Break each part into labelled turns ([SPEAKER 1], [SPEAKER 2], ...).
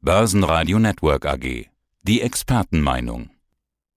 [SPEAKER 1] Börsenradio Network AG. Die Expertenmeinung.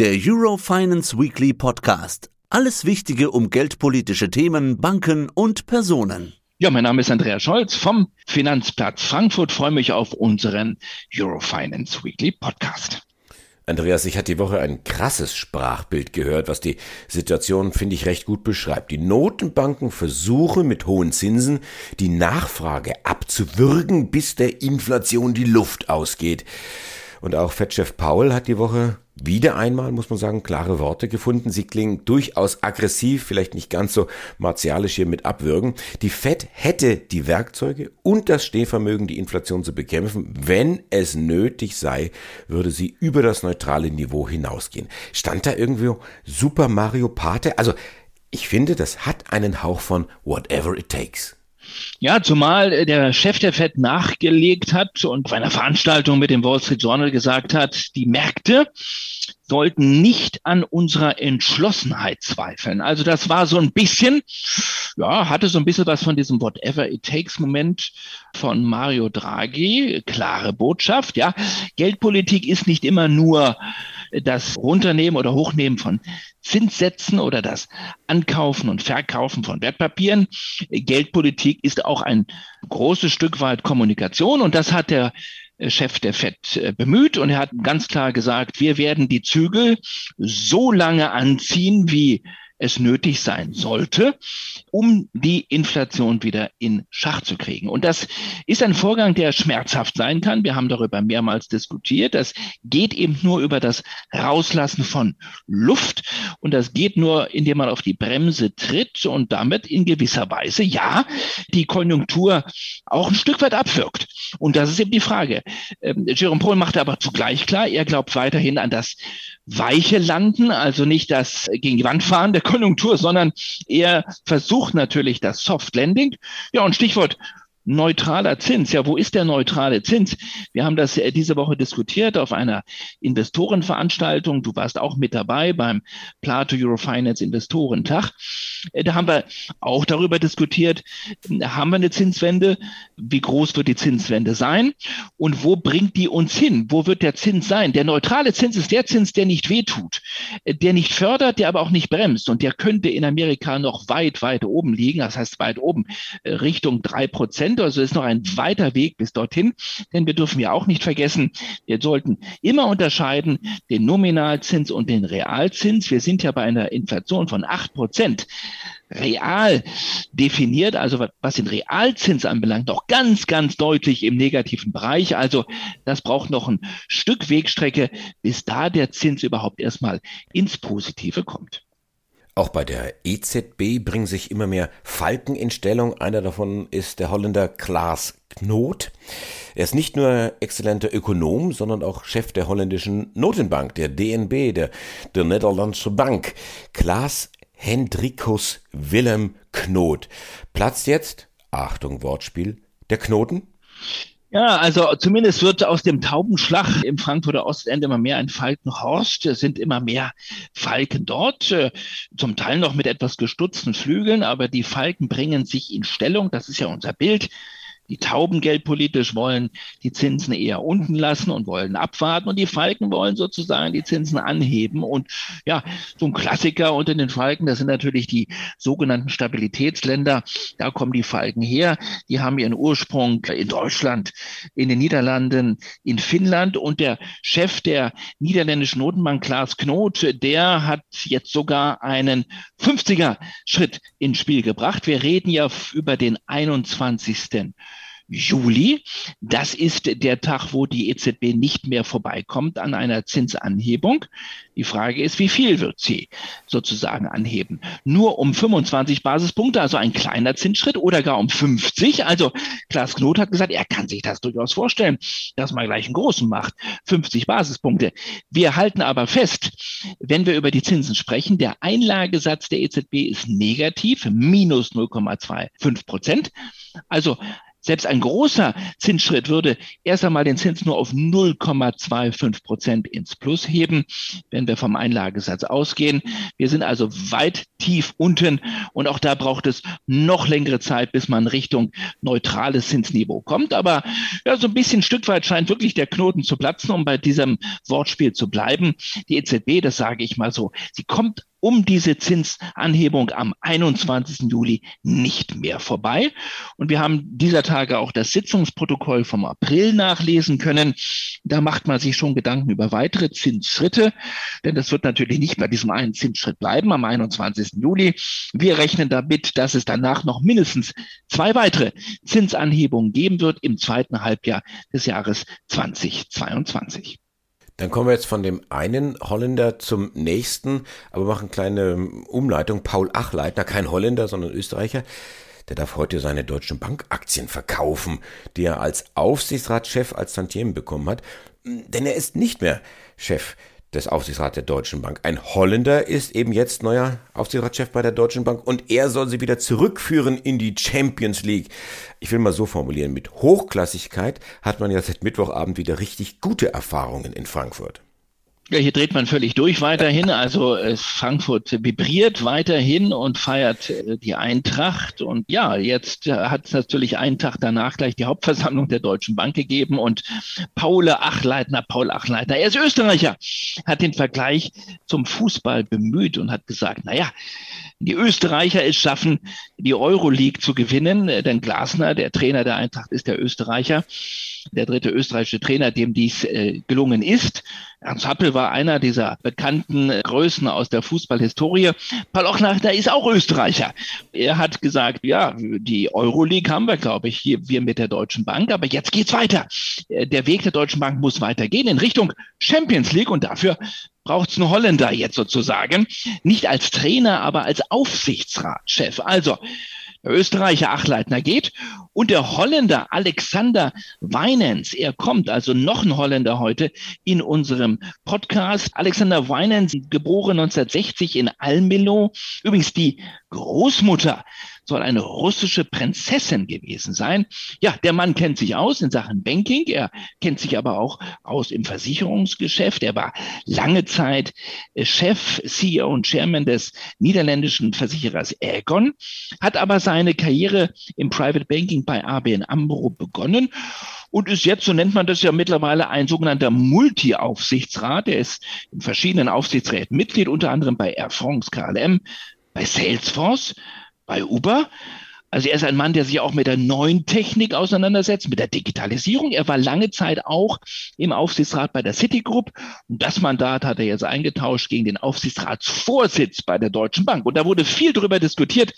[SPEAKER 2] Der Eurofinance Weekly Podcast. Alles Wichtige um geldpolitische Themen, Banken und Personen.
[SPEAKER 3] Ja, mein Name ist Andreas Scholz vom Finanzplatz Frankfurt. Freue mich auf unseren Eurofinance Weekly Podcast.
[SPEAKER 4] Andreas, ich hatte die Woche ein krasses Sprachbild gehört, was die Situation, finde ich, recht gut beschreibt. Die Notenbanken versuchen mit hohen Zinsen die Nachfrage abzuwürgen, bis der Inflation die Luft ausgeht. Und auch Fettchef Paul hat die Woche wieder einmal, muss man sagen, klare Worte gefunden. Sie klingen durchaus aggressiv, vielleicht nicht ganz so martialisch hier mit abwürgen. Die Fed hätte die Werkzeuge und das Stehvermögen, die Inflation zu bekämpfen. Wenn es nötig sei, würde sie über das neutrale Niveau hinausgehen. Stand da irgendwie Super Mario Pate? Also, ich finde, das hat einen Hauch von whatever it takes.
[SPEAKER 3] Ja, zumal äh, der Chef der Fed nachgelegt hat und bei einer Veranstaltung mit dem Wall Street Journal gesagt hat, die Märkte sollten nicht an unserer Entschlossenheit zweifeln. Also das war so ein bisschen, ja, hatte so ein bisschen was von diesem Whatever it takes Moment von Mario Draghi. Klare Botschaft, ja. Geldpolitik ist nicht immer nur das Runternehmen oder Hochnehmen von Zinssätzen oder das Ankaufen und Verkaufen von Wertpapieren. Geldpolitik ist auch ein großes Stück weit Kommunikation und das hat der Chef der FED äh, bemüht und er hat ganz klar gesagt, wir werden die Zügel so lange anziehen, wie es nötig sein sollte, um die Inflation wieder in Schach zu kriegen. Und das ist ein Vorgang, der schmerzhaft sein kann. Wir haben darüber mehrmals diskutiert. Das geht eben nur über das Rauslassen von Luft. Und das geht nur, indem man auf die Bremse tritt und damit in gewisser Weise, ja, die Konjunktur auch ein Stück weit abwirkt. Und das ist eben die Frage. Ähm, Jerome Paul macht aber zugleich klar, er glaubt weiterhin an das weiche Landen, also nicht das gegen die Wand fahren der Konjunktur, sondern er versucht natürlich das Soft Landing. Ja, und Stichwort neutraler Zins. Ja, wo ist der neutrale Zins? Wir haben das diese Woche diskutiert auf einer Investorenveranstaltung. Du warst auch mit dabei beim Plato Eurofinance Investorentag. Äh, da haben wir auch darüber diskutiert, haben wir eine Zinswende? Wie groß wird die Zinswende sein? Und wo bringt die uns hin? Wo wird der Zins sein? Der neutrale Zins ist der Zins, der nicht wehtut, äh, der nicht fördert, der aber auch nicht bremst. Und der könnte in Amerika noch weit, weit oben liegen. Das heißt, weit oben äh, Richtung drei Prozent Prozent. Also ist noch ein weiter Weg bis dorthin. Denn wir dürfen ja auch nicht vergessen, wir sollten immer unterscheiden den Nominalzins und den Realzins. Wir sind ja bei einer Inflation von acht Prozent real definiert, also was den Realzins anbelangt, noch ganz, ganz deutlich im negativen Bereich. Also das braucht noch ein Stück Wegstrecke, bis da der Zins überhaupt erstmal ins Positive kommt.
[SPEAKER 4] Auch bei der EZB bringen sich immer mehr Falken in Stellung. Einer davon ist der Holländer Klaas Knot. Er ist nicht nur exzellenter Ökonom, sondern auch Chef der holländischen Notenbank, der DNB, der, der Nederlandse Bank. Klaas Hendrikus Willem Knot. Platzt jetzt, Achtung Wortspiel, der Knoten?
[SPEAKER 3] Ja, also zumindest wird aus dem Taubenschlag im Frankfurter Ostende immer mehr ein Falkenhorst. Es sind immer mehr Falken dort, äh, zum Teil noch mit etwas gestutzten Flügeln, aber die Falken bringen sich in Stellung. Das ist ja unser Bild. Die Tauben geldpolitisch wollen die Zinsen eher unten lassen und wollen abwarten und die Falken wollen sozusagen die Zinsen anheben. Und ja, so ein Klassiker unter den Falken, das sind natürlich die sogenannten Stabilitätsländer. Da kommen die Falken her. Die haben ihren Ursprung in Deutschland, in den Niederlanden, in Finnland und der Chef der niederländischen Notenbank, Klaas Knot, der hat jetzt sogar einen 50er Schritt ins Spiel gebracht. Wir reden ja über den 21. Juli. Das ist der Tag, wo die EZB nicht mehr vorbeikommt an einer Zinsanhebung. Die Frage ist, wie viel wird sie sozusagen anheben? Nur um 25 Basispunkte, also ein kleiner Zinsschritt oder gar um 50. Also Klaas Knot hat gesagt, er kann sich das durchaus vorstellen, dass man gleich einen großen macht. 50 Basispunkte. Wir halten aber fest, wenn wir über die Zinsen sprechen, der Einlagesatz der EZB ist negativ, minus 0,25 Prozent. Also Selbst ein großer Zinsschritt würde erst einmal den Zins nur auf 0,25 Prozent ins Plus heben, wenn wir vom Einlagesatz ausgehen. Wir sind also weit tief unten und auch da braucht es noch längere Zeit, bis man Richtung neutrales Zinsniveau kommt. Aber ja, so ein bisschen Stück weit scheint wirklich der Knoten zu platzen, um bei diesem Wortspiel zu bleiben. Die EZB, das sage ich mal so, sie kommt um diese Zinsanhebung am 21. Juli nicht mehr vorbei. Und wir haben dieser Tage auch das Sitzungsprotokoll vom April nachlesen können. Da macht man sich schon Gedanken über weitere Zinsschritte, denn das wird natürlich nicht bei diesem einen Zinsschritt bleiben am 21. Juli. Wir rechnen damit, dass es danach noch mindestens zwei weitere Zinsanhebungen geben wird im zweiten Halbjahr des Jahres 2022.
[SPEAKER 4] Dann kommen wir jetzt von dem einen Holländer zum nächsten, aber machen kleine Umleitung. Paul Achleitner, kein Holländer, sondern Österreicher, der darf heute seine deutschen Bankaktien verkaufen, die er als Aufsichtsratschef als Tantiemen bekommen hat. Denn er ist nicht mehr Chef des Aufsichtsrats der Deutschen Bank. Ein Holländer ist eben jetzt neuer Aufsichtsratschef bei der Deutschen Bank und er soll sie wieder zurückführen in die Champions League. Ich will mal so formulieren, mit Hochklassigkeit hat man ja seit Mittwochabend wieder richtig gute Erfahrungen in Frankfurt.
[SPEAKER 3] Ja, hier dreht man völlig durch weiterhin. Also äh, Frankfurt vibriert weiterhin und feiert äh, die Eintracht. Und ja, jetzt äh, hat es natürlich einen Tag danach gleich die Hauptversammlung der Deutschen Bank gegeben. Und Paul Achleitner, Paul Achleitner, er ist Österreicher, hat den Vergleich zum Fußball bemüht und hat gesagt, na ja, die Österreicher es schaffen, die Euroleague zu gewinnen, äh, denn Glasner, der Trainer der Eintracht, ist der Österreicher der dritte österreichische Trainer, dem dies äh, gelungen ist. Ernst Happel war einer dieser bekannten Größen aus der Fußballhistorie. Paul Ochnachter ist auch Österreicher. Er hat gesagt, ja, die Euroleague haben wir, glaube ich, hier wir mit der Deutschen Bank, aber jetzt geht's weiter. Äh, der Weg der Deutschen Bank muss weitergehen in Richtung Champions League und dafür braucht es einen Holländer jetzt sozusagen. Nicht als Trainer, aber als Aufsichtsratschef. Also, der Österreicher Achleitner geht und der Holländer Alexander Weinens, er kommt, also noch ein Holländer heute in unserem Podcast. Alexander Weinens, geboren 1960 in Almelo, übrigens die Großmutter soll eine russische Prinzessin gewesen sein. Ja, der Mann kennt sich aus in Sachen Banking, er kennt sich aber auch aus im Versicherungsgeschäft. Er war lange Zeit äh, Chef, CEO und Chairman des niederländischen Versicherers Aegon, hat aber seine Karriere im Private Banking bei ABN AMRO begonnen und ist jetzt, so nennt man das ja mittlerweile, ein sogenannter Multi-Aufsichtsrat. Er ist in verschiedenen Aufsichtsräten Mitglied, unter anderem bei Air France, KLM, bei Salesforce, bei Uber. Also er ist ein Mann, der sich auch mit der neuen Technik auseinandersetzt, mit der Digitalisierung. Er war lange Zeit auch im Aufsichtsrat bei der Citigroup. Und das Mandat hat er jetzt eingetauscht gegen den Aufsichtsratsvorsitz bei der Deutschen Bank. Und da wurde viel darüber diskutiert,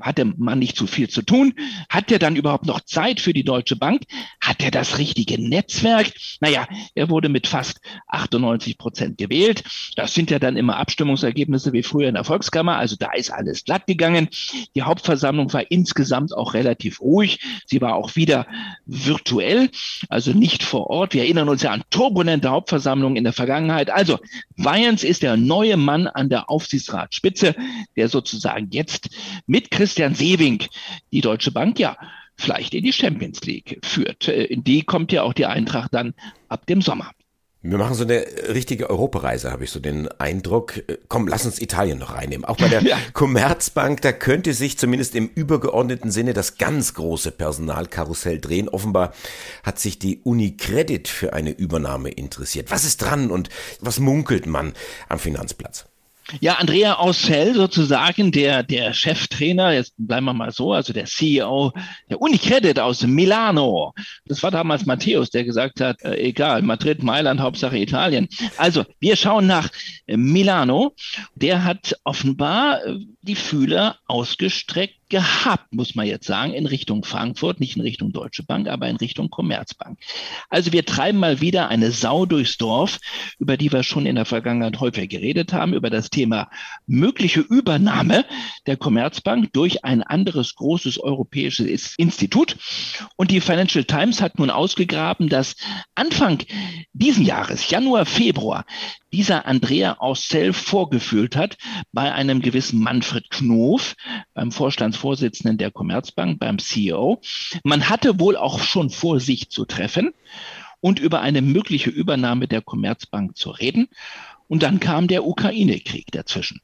[SPEAKER 3] hat der Mann nicht zu viel zu tun? Hat er dann überhaupt noch Zeit für die Deutsche Bank? Hat er das richtige Netzwerk? Naja, er wurde mit fast 98 Prozent gewählt. Das sind ja dann immer Abstimmungsergebnisse wie früher in der Volkskammer. Also da ist alles glatt gegangen. Die Hauptversammlung war insgesamt auch relativ ruhig. Sie war auch wieder virtuell, also nicht vor Ort. Wir erinnern uns ja an turbulente Hauptversammlungen in der Vergangenheit. Also Weyens ist der neue Mann an der Aufsichtsratsspitze, der sozusagen jetzt mit Christian Sewing die Deutsche Bank ja vielleicht in die Champions League führt. Äh, in die kommt ja auch die Eintracht dann ab dem Sommer.
[SPEAKER 4] Wir machen so eine richtige Europareise, habe ich so den Eindruck. Äh, komm, lass uns Italien noch reinnehmen. Auch bei der ja. Commerzbank, da könnte sich zumindest im übergeordneten Sinne das ganz große Personalkarussell drehen. Offenbar hat sich die Unicredit für eine Übernahme interessiert. Was ist dran und was munkelt man am Finanzplatz?
[SPEAKER 3] Ja, Andrea Aussel sozusagen, der, der Cheftrainer, jetzt bleiben wir mal so, also der CEO der Unicredit aus Milano. Das war damals Matthäus, der gesagt hat, äh, egal, Madrid, Mailand, Hauptsache Italien. Also, wir schauen nach Milano. Der hat offenbar äh, die Fühler ausgestreckt gehabt, muss man jetzt sagen, in Richtung Frankfurt, nicht in Richtung Deutsche Bank, aber in Richtung Commerzbank. Also wir treiben mal wieder eine Sau durchs Dorf, über die wir schon in der Vergangenheit häufig geredet haben, über das Thema mögliche Übernahme der Commerzbank durch ein anderes großes europäisches Institut. Und die Financial Times hat nun ausgegraben, dass Anfang diesen Jahres, Januar, Februar, dieser Andrea Aussel vorgefühlt hat bei einem gewissen Manfred Knof, beim Vorstandsvorsitzenden der Commerzbank, beim CEO. Man hatte wohl auch schon vor, sich zu treffen und über eine mögliche Übernahme der Commerzbank zu reden. Und dann kam der Ukraine-Krieg dazwischen.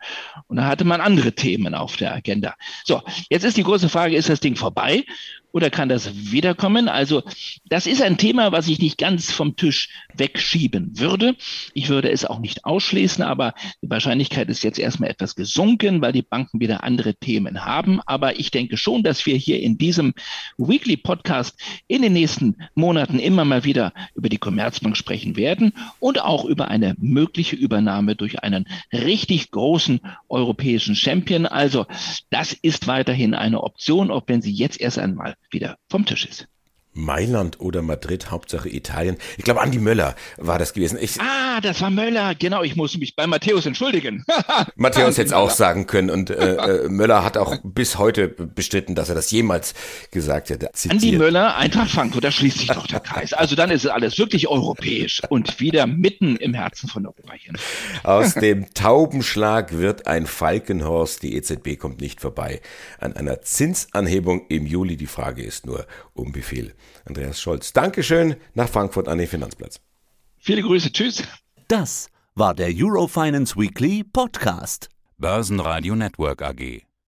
[SPEAKER 3] Und da hatte man andere Themen auf der Agenda. So, jetzt ist die große Frage, ist das Ding vorbei? Oder kann das wiederkommen? Also das ist ein Thema, was ich nicht ganz vom Tisch wegschieben würde. Ich würde es auch nicht ausschließen, aber die Wahrscheinlichkeit ist jetzt erstmal etwas gesunken, weil die Banken wieder andere Themen haben. Aber ich denke schon, dass wir hier in diesem Weekly Podcast in den nächsten Monaten immer mal wieder über die Commerzbank sprechen werden und auch über eine mögliche Übernahme durch einen richtig großen europäischen Champion. Also das ist weiterhin eine Option, auch wenn sie jetzt erst einmal wieder vom Tisch ist.
[SPEAKER 4] Mailand oder Madrid, Hauptsache Italien. Ich glaube, Andi Möller war das gewesen. Ich,
[SPEAKER 3] ah, das war Möller. Genau, ich muss mich bei Matthäus entschuldigen.
[SPEAKER 4] Matthäus hätte es auch sagen können und äh, äh, Möller hat auch bis heute bestritten, dass er das jemals gesagt hätte.
[SPEAKER 3] Zitiert. Andi Möller, Eintracht Frankfurt, da schließt sich doch der Kreis. Also dann ist es alles wirklich europäisch und wieder mitten im Herzen von Europa hier.
[SPEAKER 4] Aus dem Taubenschlag wird ein Falkenhorst. Die EZB kommt nicht vorbei an einer Zinsanhebung im Juli. Die Frage ist nur, um wie viel. Andreas Scholz. Dankeschön nach Frankfurt an den Finanzplatz.
[SPEAKER 3] Viele Grüße, tschüss.
[SPEAKER 2] Das war der Eurofinance Weekly Podcast.
[SPEAKER 1] Börsenradio Network AG.